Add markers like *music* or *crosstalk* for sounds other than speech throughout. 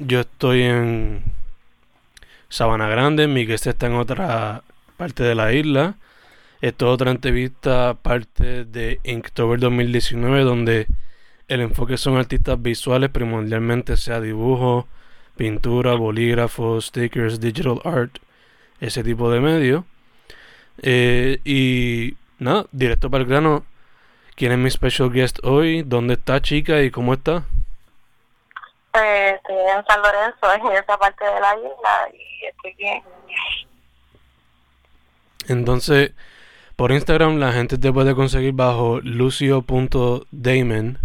Yo estoy en Sabana Grande, mi guest está en otra parte de la isla. Esto es otra entrevista, parte de Inktober 2019, donde el enfoque son artistas visuales, primordialmente sea dibujo, pintura, bolígrafos, stickers, digital art, ese tipo de medios. Eh, y nada, directo para el grano. ¿Quién es mi special guest hoy? ¿Dónde está, chica? ¿Y cómo está? Estoy en San Lorenzo, en esa parte de la isla, y estoy bien. Entonces, por Instagram la gente te puede conseguir bajo lucio.damon.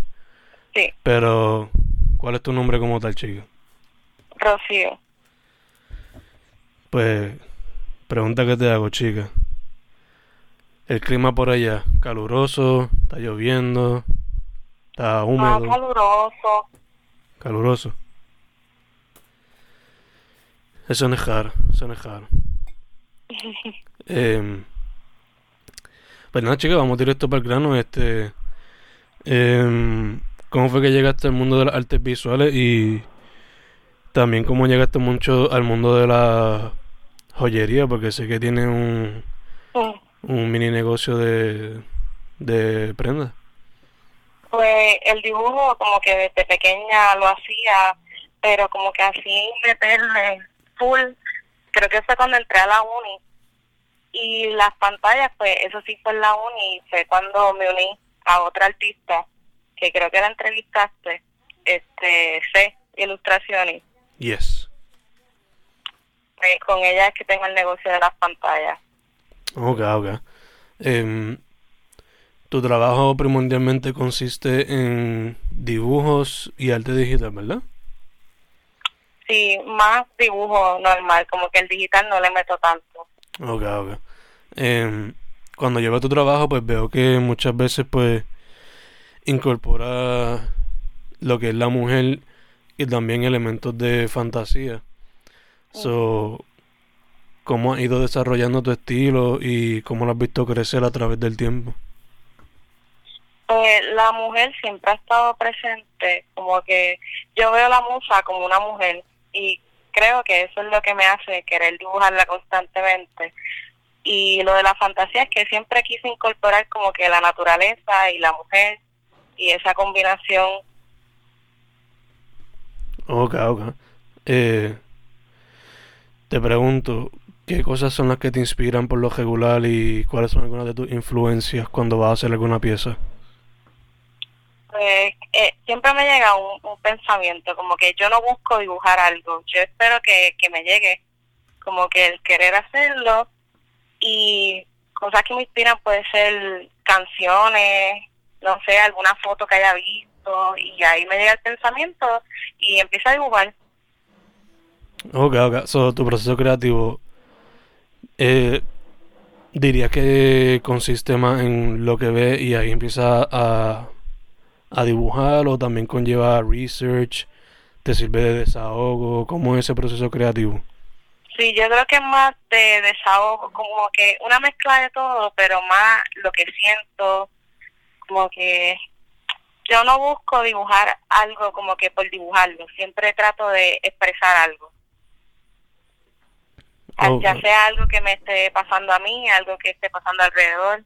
Sí. Pero, ¿cuál es tu nombre como tal, chica? Rocío. Pues, pregunta que te hago, chica. El clima por allá, caluroso, está lloviendo, está Ah, húmedo, caluroso. Caluroso. Eso no es raro, eso no es raro. *laughs* Em, pues nada, chica, vamos directo para el grano. Este, em, ¿cómo fue que llegaste al mundo de las artes visuales y también cómo llegaste mucho al mundo de la joyería? Porque sé que tienes un, un mini negocio de, de prendas. Pues el dibujo como que desde pequeña lo hacía, pero como que así meterle full, creo que fue cuando entré a la uni. Y las pantallas, pues eso sí fue en la uni, fue cuando me uní a otra artista, que creo que la entrevistaste, este, C, Ilustraciones. Yes. Pues con ella es que tengo el negocio de las pantallas. Ok, ok. Em, tu trabajo primordialmente consiste en dibujos y arte digital, ¿verdad? Sí, más dibujo normal, como que el digital no le meto tanto. Ok, ok. Em, cuando llevo tu trabajo, pues veo que muchas veces, pues, incorpora lo que es la mujer y también elementos de fantasía. So, ¿cómo has ido desarrollando tu estilo y cómo lo has visto crecer a través del tiempo? Eh, la mujer siempre ha estado presente, como que yo veo la musa como una mujer y creo que eso es lo que me hace querer dibujarla constantemente. Y lo de la fantasía es que siempre quise incorporar como que la naturaleza y la mujer y esa combinación. Ok, ok. Eh, te pregunto, ¿qué cosas son las que te inspiran por lo regular y cuáles son algunas de tus influencias cuando vas a hacer alguna pieza? Pues eh, siempre me llega un, pensamiento, como que yo no busco dibujar algo, yo espero que, que me llegue, como que el querer hacerlo y cosas que me inspiran puede ser canciones, no sé, alguna foto que haya visto y ahí me llega el pensamiento y empiezo a dibujar. Ok, ok. So, tu proceso creativo, eh, diría que consiste más en lo que ves y ahí empieza a, a dibujar o también conlleva research, te sirve de desahogo, ¿cómo es ese proceso creativo? Sí, yo creo que es más de desahogo, como que una mezcla de todo, pero más lo que siento, como que yo no busco dibujar algo como que por dibujarlo, siempre trato de expresar algo. Oh, Ya sea algo que me esté pasando a mí, algo que esté pasando alrededor.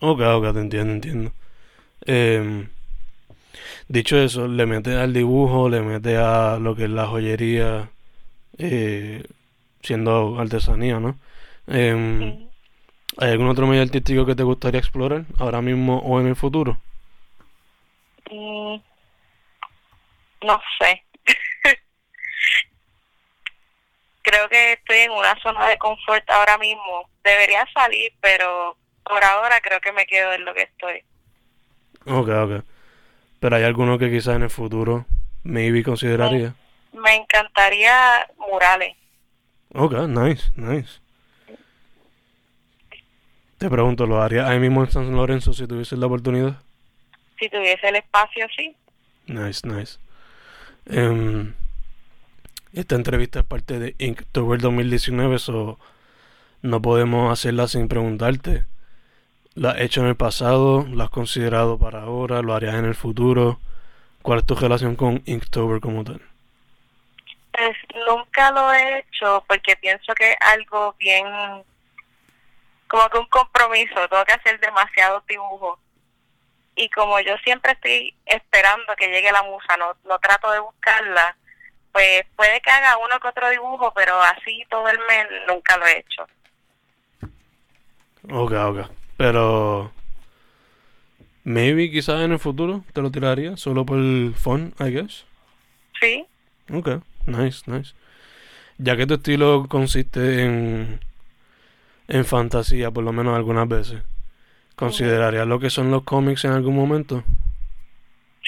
Ok, ok, te entiendo, entiendo. Em, dicho eso, le metes al dibujo, le metes a lo que es la joyería, eh, siendo artesanía, ¿no? Em, Sí. ¿hay algún otro medio artístico que te gustaría explorar ahora mismo o en el futuro? Mm, no sé. *laughs* Creo que estoy en una zona de confort ahora mismo. Debería salir, pero por ahora creo que me quedo en lo que estoy. Ok, ok. Pero hay alguno que quizás en el futuro maybe consideraría. Me me encantaría murales. Ok, nice, nice. Te pregunto, ¿lo harías ahí mismo en San Lorenzo si tuviese la oportunidad? Si tuviese el espacio, sí. Nice, nice. Em, esta entrevista es parte de Inktober 2019, so no podemos hacerla sin preguntarte. ¿La has hecho en el pasado? ¿La has considerado para ahora? ¿Lo harías en el futuro? ¿Cuál es tu relación con Inktober como tal? Pues nunca lo he hecho porque pienso que es algo bien, como que un compromiso, tengo que hacer demasiados dibujos. Y como yo siempre estoy esperando que llegue la musa, no, no trato de buscarla, pues puede que haga uno que otro dibujo, pero así todo el mes nunca lo he hecho. Ok, ok. Pero. Maybe quizás en el futuro te lo tiraría solo por el fun, I guess. Sí. Ok, nice, nice. Ya que tu estilo consiste en. en fantasía, por lo menos algunas veces. ¿Considerarías lo que son los cómics en algún momento?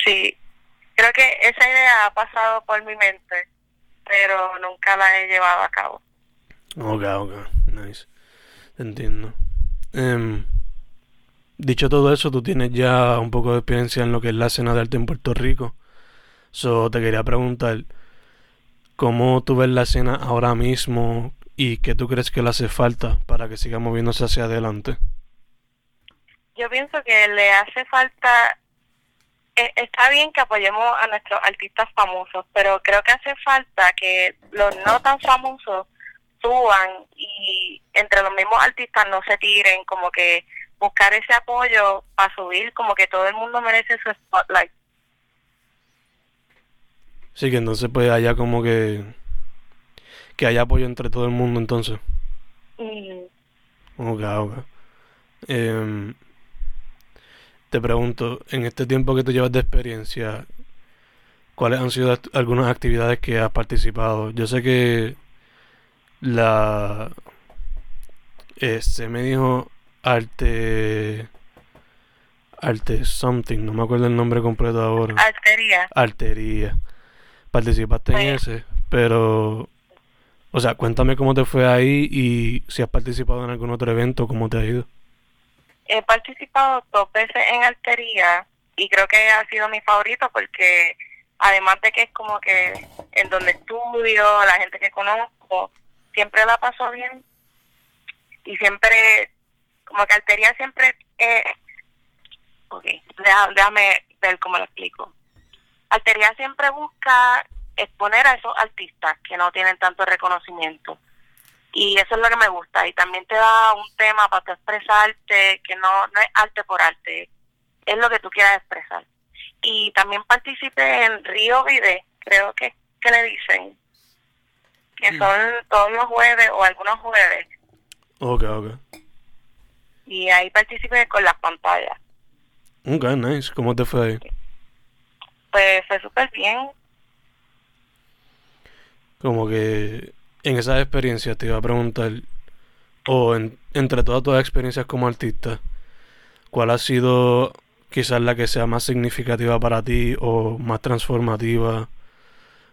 Sí. Creo que esa idea ha pasado por mi mente, pero nunca la he llevado a cabo. Ok, ok, nice. Entiendo. Em, dicho todo eso, tú tienes ya un poco de experiencia en lo que es la escena de arte en Puerto Rico. So, te quería preguntar, ¿cómo tú ves la escena ahora mismo y qué tú crees que le hace falta para que siga moviéndose hacia adelante? Yo pienso que le hace falta, eh, está bien que apoyemos a nuestros artistas famosos, pero creo que hace falta que los no tan famosos suban y entre los mismos artistas no se tiren, como que buscar ese apoyo para subir, como que todo el mundo merece su spotlight. Sí, que entonces pues haya como que que haya apoyo entre todo el mundo entonces. Mm, Ok, ok. Em, te pregunto, en este tiempo que tú llevas de experiencia, ¿cuáles han sido algunas actividades que has participado? Yo sé que la... eh, se me dijo arte... Arte something, no me acuerdo el nombre completo ahora. arteria. Artería. Participaste en Sí. ese, pero... O sea, cuéntame cómo te fue ahí y si has participado en algún otro evento, cómo te ha ido. He participado dos veces en arteria y creo que ha sido mi favorito porque además de que es como que en donde estudio, la gente que conozco, siempre la paso bien y siempre, como que arteria siempre, eh, ok, déjame ver cómo lo explico. Alteria siempre busca exponer a esos artistas que no tienen tanto reconocimiento. Y eso es lo que me gusta. Y también te da un tema para tú expresarte, que no, no es arte por arte, es lo que tú quieras expresar. Y también participé en Río Vive, creo que, que le dicen, que Mm. son todos los jueves o algunos jueves. Ok, ok. Y ahí participé con las pantallas. Ok, nice. ¿Cómo te fue ahí? Pues fue súper bien. Como que en esas experiencias te iba a preguntar, o en- entre todas tus experiencias como artista, ¿cuál ha sido quizás la que sea más significativa para ti o más transformativa?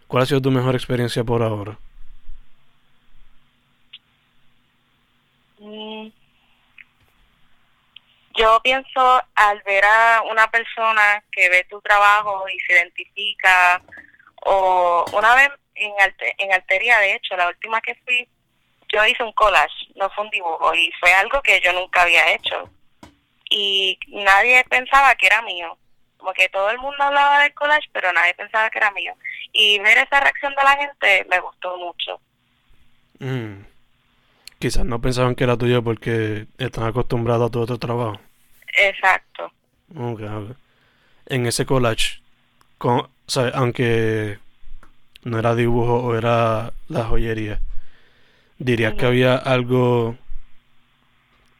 ¿Cuál ha sido tu mejor experiencia por ahora? Mm. Yo pienso al ver a una persona que ve tu trabajo y se identifica, o una vez en, arte- en Alteria, de hecho, la última que fui, yo hice un collage, no fue un dibujo, y fue algo que yo nunca había hecho. Y nadie pensaba que era mío. Como que todo el mundo hablaba del collage, pero nadie pensaba que era mío. Y ver esa reacción de la gente me gustó mucho. Mm. Quizás no pensaban que era tuyo porque están acostumbrados a tu otro trabajo. Exacto. Ok, ok. En ese collage, con, ¿sabes? aunque no era dibujo o era la joyería, dirías que había algo,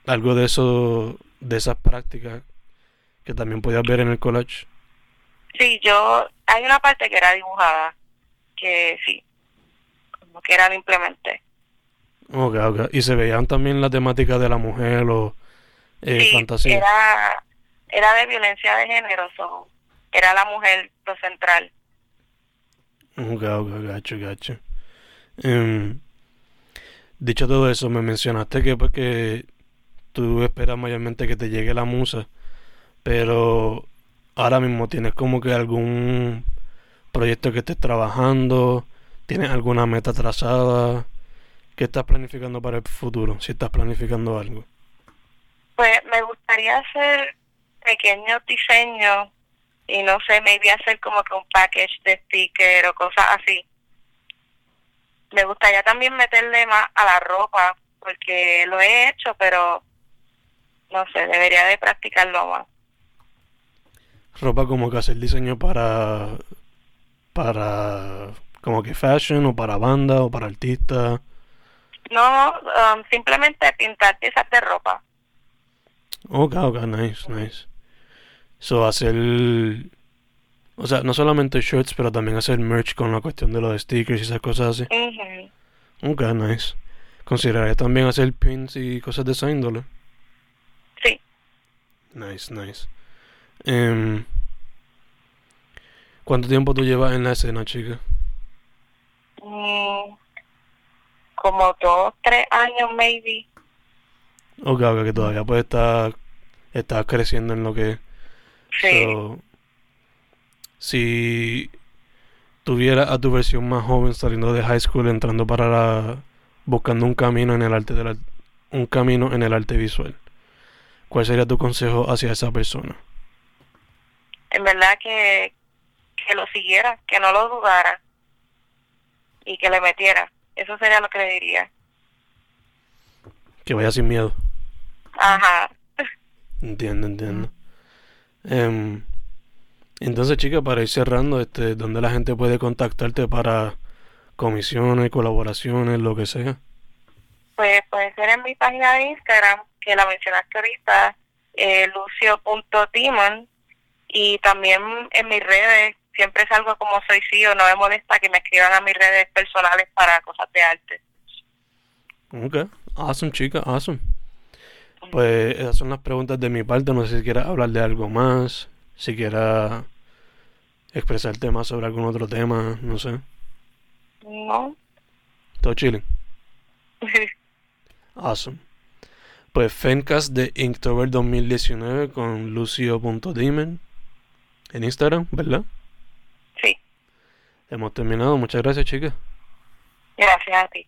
algo de eso, de esas prácticas que también podías ver en el collage. Sí, yo, hay una parte que era dibujada, que sí, como que era lo implementé. Ok, ok. Y se veían también la temática de la mujer o eh, sí, fantasía. era, era de violencia de género, so, era la mujer lo central. Ok, ok, gacho, gacho. Em, dicho todo eso, me mencionaste que pues que tú esperas mayormente que te llegue la musa, pero ahora mismo tienes como que algún proyecto que estés trabajando, tienes alguna meta trazada, ¿qué estás planificando para el futuro? Si estás planificando algo. Pues me gustaría hacer pequeños diseños y no sé, maybe hacer como que un package de sticker o cosas así. Me gustaría también meterle más a la ropa, porque lo he hecho, pero no sé, debería de practicarlo más. Ropa como que hacer diseño para para como que fashion o para banda o para artista. No, um, simplemente pintar piezas de ropa. Ok, ok, nice, nice. So, hacer. O sea, no solamente shirts, pero también hacer merch con la cuestión de los stickers y esas cosas así. Ujú. Ok, nice. Consideraría también hacer pins y cosas de esa índole. Sí, Nice, nice. Em, ¿Cuánto tiempo tú llevas en la escena, chica? mm, como dos, tres años maybe. Ok, ok, que todavía pues estás estás creciendo en lo que. Sí. So, si tuviera a tu versión más joven saliendo de high school, entrando para la, buscando un camino en el arte de la- un camino en el arte visual, ¿cuál sería tu consejo hacia esa persona? En verdad que, que lo siguiera, que no lo dudara y que le metiera. Eso sería lo que le diría. Que vaya sin miedo. Ajá. Entiendo, entiendo. Em, entonces, chica, para ir cerrando, este, ¿dónde la gente puede contactarte para comisiones, colaboraciones, lo que sea? Pues puede ser en mi página de Instagram, que la mencionaste ahorita, eh, lucio.demon, y también en mis redes, siempre salgo como soy CEO, no me molesta que me escriban a mis redes personales para cosas de arte. Ok, awesome, chica, awesome. Pues esas son las preguntas de mi parte. No sé si quieras hablar de algo más, si quieras expresarte más sobre algún otro tema, no sé. No. Todo chilling. *laughs* Awesome. Pues Fencast de Inktober 2019 con lucio.demon en Instagram, ¿verdad? sí, Hemos terminado. Muchas gracias, chicas. gracias a ti.